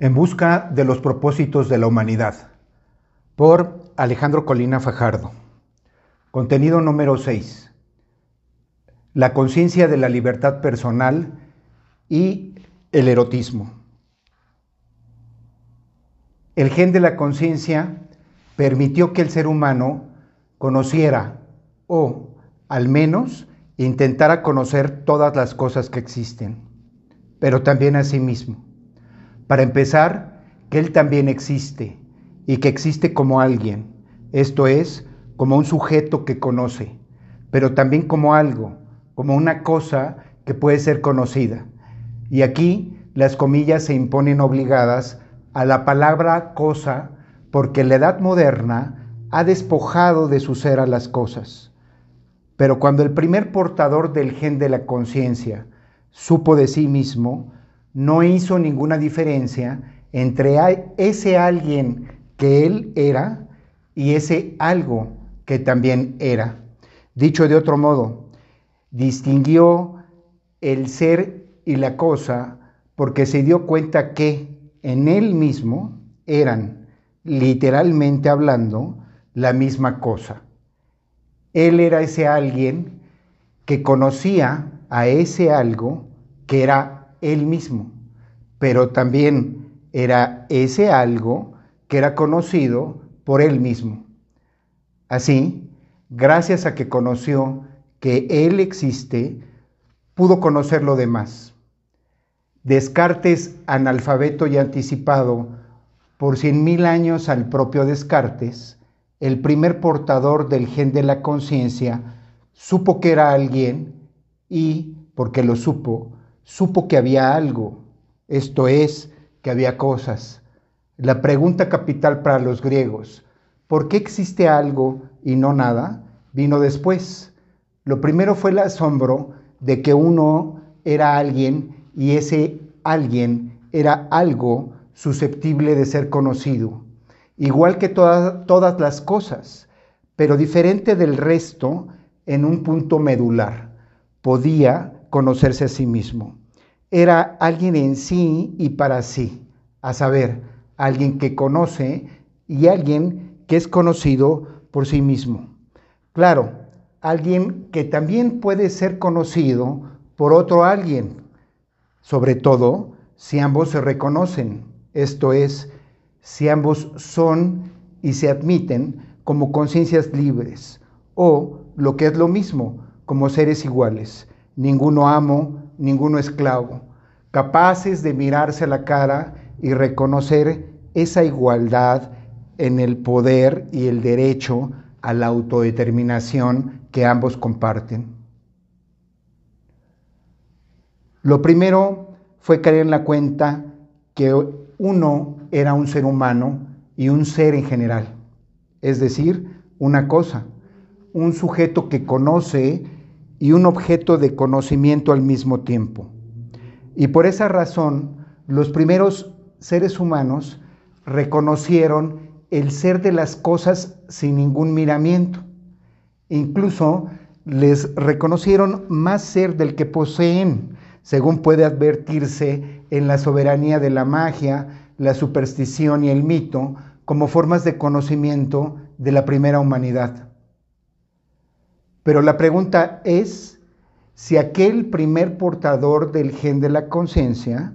En busca de los propósitos de la humanidad, por Alejandro Colina Fajardo. Contenido número 6. La conciencia de la libertad personal y el erotismo. El gen de la conciencia permitió que el ser humano conociera o, al menos, intentara conocer todas las cosas que existen, pero también a sí mismo. Para empezar, que Él también existe y que existe como alguien, esto es, como un sujeto que conoce, pero también como algo, como una cosa que puede ser conocida. Y aquí las comillas se imponen obligadas a la palabra cosa porque la edad moderna ha despojado de su ser a las cosas. Pero cuando el primer portador del gen de la conciencia supo de sí mismo, no hizo ninguna diferencia entre ese alguien que él era y ese algo que también era. Dicho de otro modo, distinguió el ser y la cosa porque se dio cuenta que en él mismo eran, literalmente hablando, la misma cosa. Él era ese alguien que conocía a ese algo que era él mismo, pero también era ese algo que era conocido por él mismo. Así, gracias a que conoció que él existe, pudo conocer lo demás. Descartes, analfabeto y anticipado por cien mil años al propio Descartes, el primer portador del gen de la conciencia, supo que era alguien y, porque lo supo, supo que había algo, esto es, que había cosas. La pregunta capital para los griegos, ¿por qué existe algo y no nada? vino después. Lo primero fue el asombro de que uno era alguien y ese alguien era algo susceptible de ser conocido, igual que todas las cosas, pero diferente del resto en un punto medular. Podía conocerse a sí mismo. Era alguien en sí y para sí, a saber, alguien que conoce y alguien que es conocido por sí mismo. Claro, alguien que también puede ser conocido por otro alguien, sobre todo si ambos se reconocen, esto es, si ambos son y se admiten como conciencias libres, o, lo que es lo mismo, como seres iguales ninguno amo, ninguno esclavo, capaces de mirarse a la cara y reconocer esa igualdad en el poder y el derecho a la autodeterminación que ambos comparten. Lo primero fue caer en la cuenta que uno era un ser humano y un ser en general, es decir, una cosa, un sujeto que conoce y un objeto de conocimiento al mismo tiempo. Y por esa razón, los primeros seres humanos reconocieron el ser de las cosas sin ningún miramiento. Incluso les reconocieron más ser del que poseen, según puede advertirse en la soberanía de la magia, la superstición y el mito, como formas de conocimiento de la primera humanidad. Pero la pregunta es si aquel primer portador del gen de la conciencia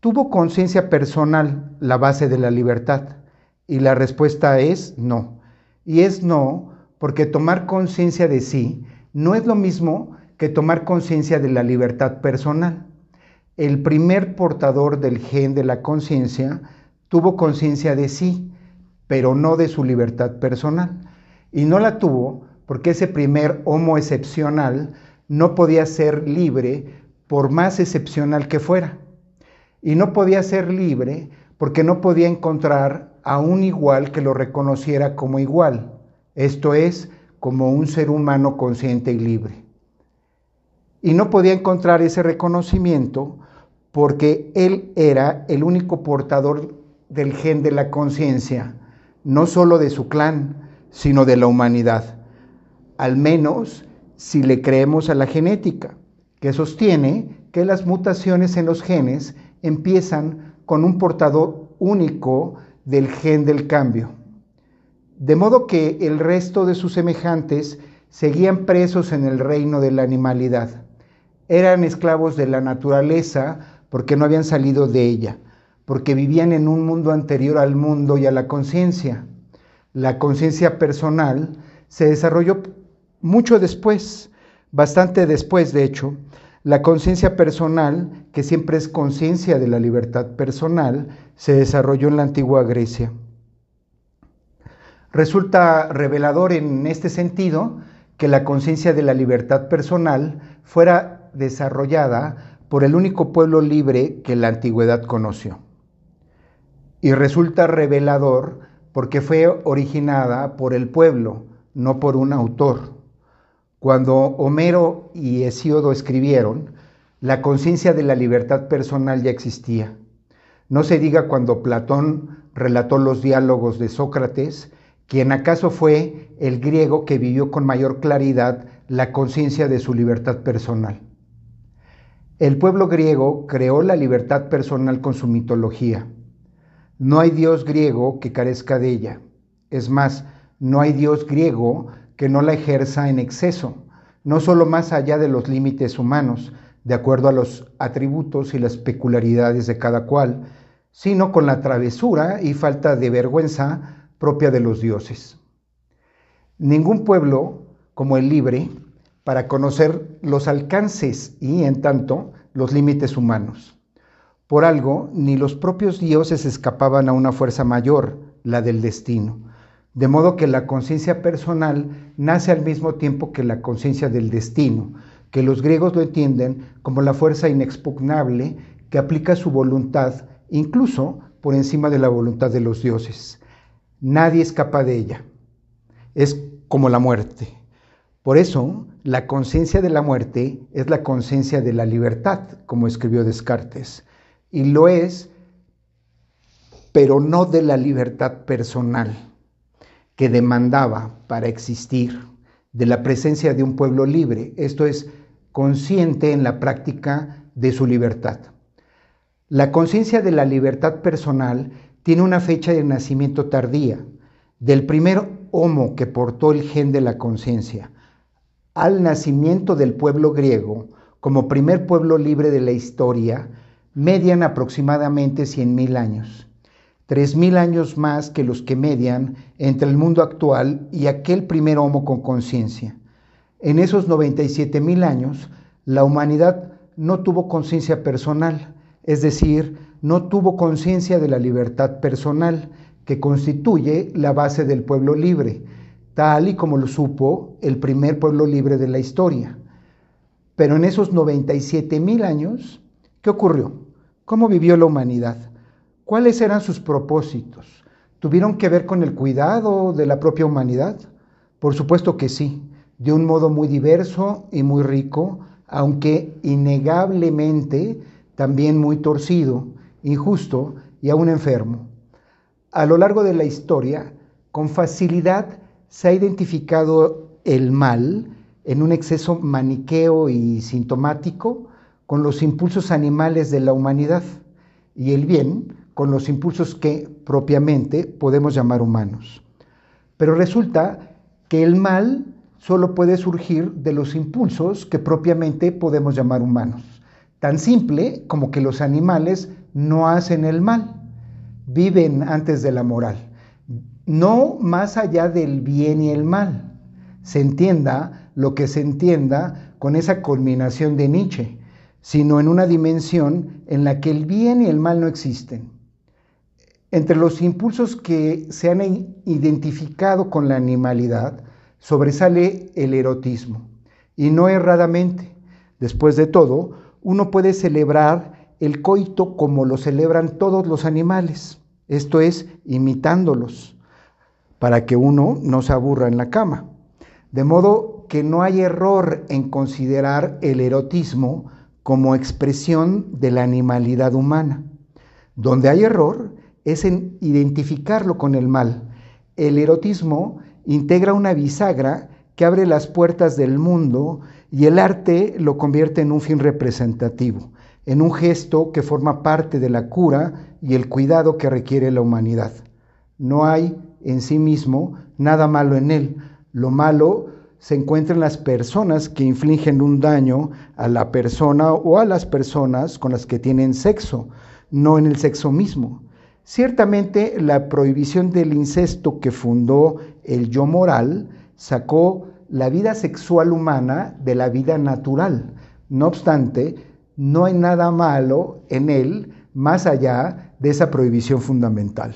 tuvo conciencia personal, la base de la libertad. Y la respuesta es no. Y es no porque tomar conciencia de sí no es lo mismo que tomar conciencia de la libertad personal. El primer portador del gen de la conciencia tuvo conciencia de sí, pero no de su libertad personal. Y no la tuvo porque ese primer homo excepcional no podía ser libre por más excepcional que fuera. Y no podía ser libre porque no podía encontrar a un igual que lo reconociera como igual, esto es, como un ser humano consciente y libre. Y no podía encontrar ese reconocimiento porque él era el único portador del gen de la conciencia, no solo de su clan, sino de la humanidad al menos si le creemos a la genética, que sostiene que las mutaciones en los genes empiezan con un portador único del gen del cambio. De modo que el resto de sus semejantes seguían presos en el reino de la animalidad. Eran esclavos de la naturaleza porque no habían salido de ella, porque vivían en un mundo anterior al mundo y a la conciencia. La conciencia personal se desarrolló mucho después, bastante después de hecho. La conciencia personal, que siempre es conciencia de la libertad personal, se desarrolló en la antigua Grecia. Resulta revelador en este sentido que la conciencia de la libertad personal fuera desarrollada por el único pueblo libre que la antigüedad conoció. Y resulta revelador porque fue originada por el pueblo, no por un autor. Cuando Homero y Hesíodo escribieron, la conciencia de la libertad personal ya existía. No se diga cuando Platón relató los diálogos de Sócrates quien acaso fue el griego que vivió con mayor claridad la conciencia de su libertad personal. El pueblo griego creó la libertad personal con su mitología. No hay dios griego que carezca de ella. Es más, no hay dios griego que no la ejerza en exceso, no solo más allá de los límites humanos, de acuerdo a los atributos y las peculiaridades de cada cual, sino con la travesura y falta de vergüenza propia de los dioses. Ningún pueblo como el libre para conocer los alcances y, en tanto, los límites humanos. Por algo, ni los propios dioses escapaban a una fuerza mayor, la del destino, de modo que la conciencia personal nace al mismo tiempo que la conciencia del destino, que los griegos lo entienden como la fuerza inexpugnable que aplica su voluntad, incluso por encima de la voluntad de los dioses. Nadie escapa de ella. Es como la muerte. Por eso, la conciencia de la muerte es la conciencia de la libertad, como escribió Descartes. Y lo es, pero no de la libertad personal que demandaba para existir, de la presencia de un pueblo libre, esto es, consciente en la práctica de su libertad. La conciencia de la libertad personal tiene una fecha de nacimiento tardía, del primer homo que portó el gen de la conciencia al nacimiento del pueblo griego como primer pueblo libre de la historia, median aproximadamente 100.000 años, 3.000 años más que los que median entre el mundo actual y aquel primer homo con conciencia. En esos 97.000 años, la humanidad no tuvo conciencia personal, es decir, no tuvo conciencia de la libertad personal, que constituye la base del pueblo libre, tal y como lo supo el primer pueblo libre de la historia. Pero en esos 97 mil años, ¿qué ocurrió? ¿Cómo vivió la humanidad? ¿Cuáles eran sus propósitos? ¿Tuvieron que ver con el cuidado de la propia humanidad? Por supuesto que sí, de un modo muy diverso y muy rico, aunque innegablemente también muy torcido injusto y aún enfermo. A lo largo de la historia, con facilidad se ha identificado el mal en un exceso maniqueo y sintomático con los impulsos animales de la humanidad y el bien con los impulsos que propiamente podemos llamar humanos. Pero resulta que el mal solo puede surgir de los impulsos que propiamente podemos llamar humanos. Tan simple como que los animales no hacen el mal, viven antes de la moral, no más allá del bien y el mal. Se entienda lo que se entienda con esa culminación de Nietzsche, sino en una dimensión en la que el bien y el mal no existen. Entre los impulsos que se han identificado con la animalidad sobresale el erotismo, y no erradamente. Después de todo, uno puede celebrar el coito como lo celebran todos los animales, esto es, imitándolos, para que uno no se aburra en la cama. De modo que no hay error en considerar el erotismo como expresión de la animalidad humana. Donde hay error es en identificarlo con el mal. El erotismo integra una bisagra que abre las puertas del mundo y el arte lo convierte en un fin representativo en un gesto que forma parte de la cura y el cuidado que requiere la humanidad. No hay en sí mismo nada malo en él. Lo malo se encuentra en las personas que infligen un daño a la persona o a las personas con las que tienen sexo, no en el sexo mismo. Ciertamente la prohibición del incesto que fundó el yo moral sacó la vida sexual humana de la vida natural. No obstante, no hay nada malo en él más allá de esa prohibición fundamental.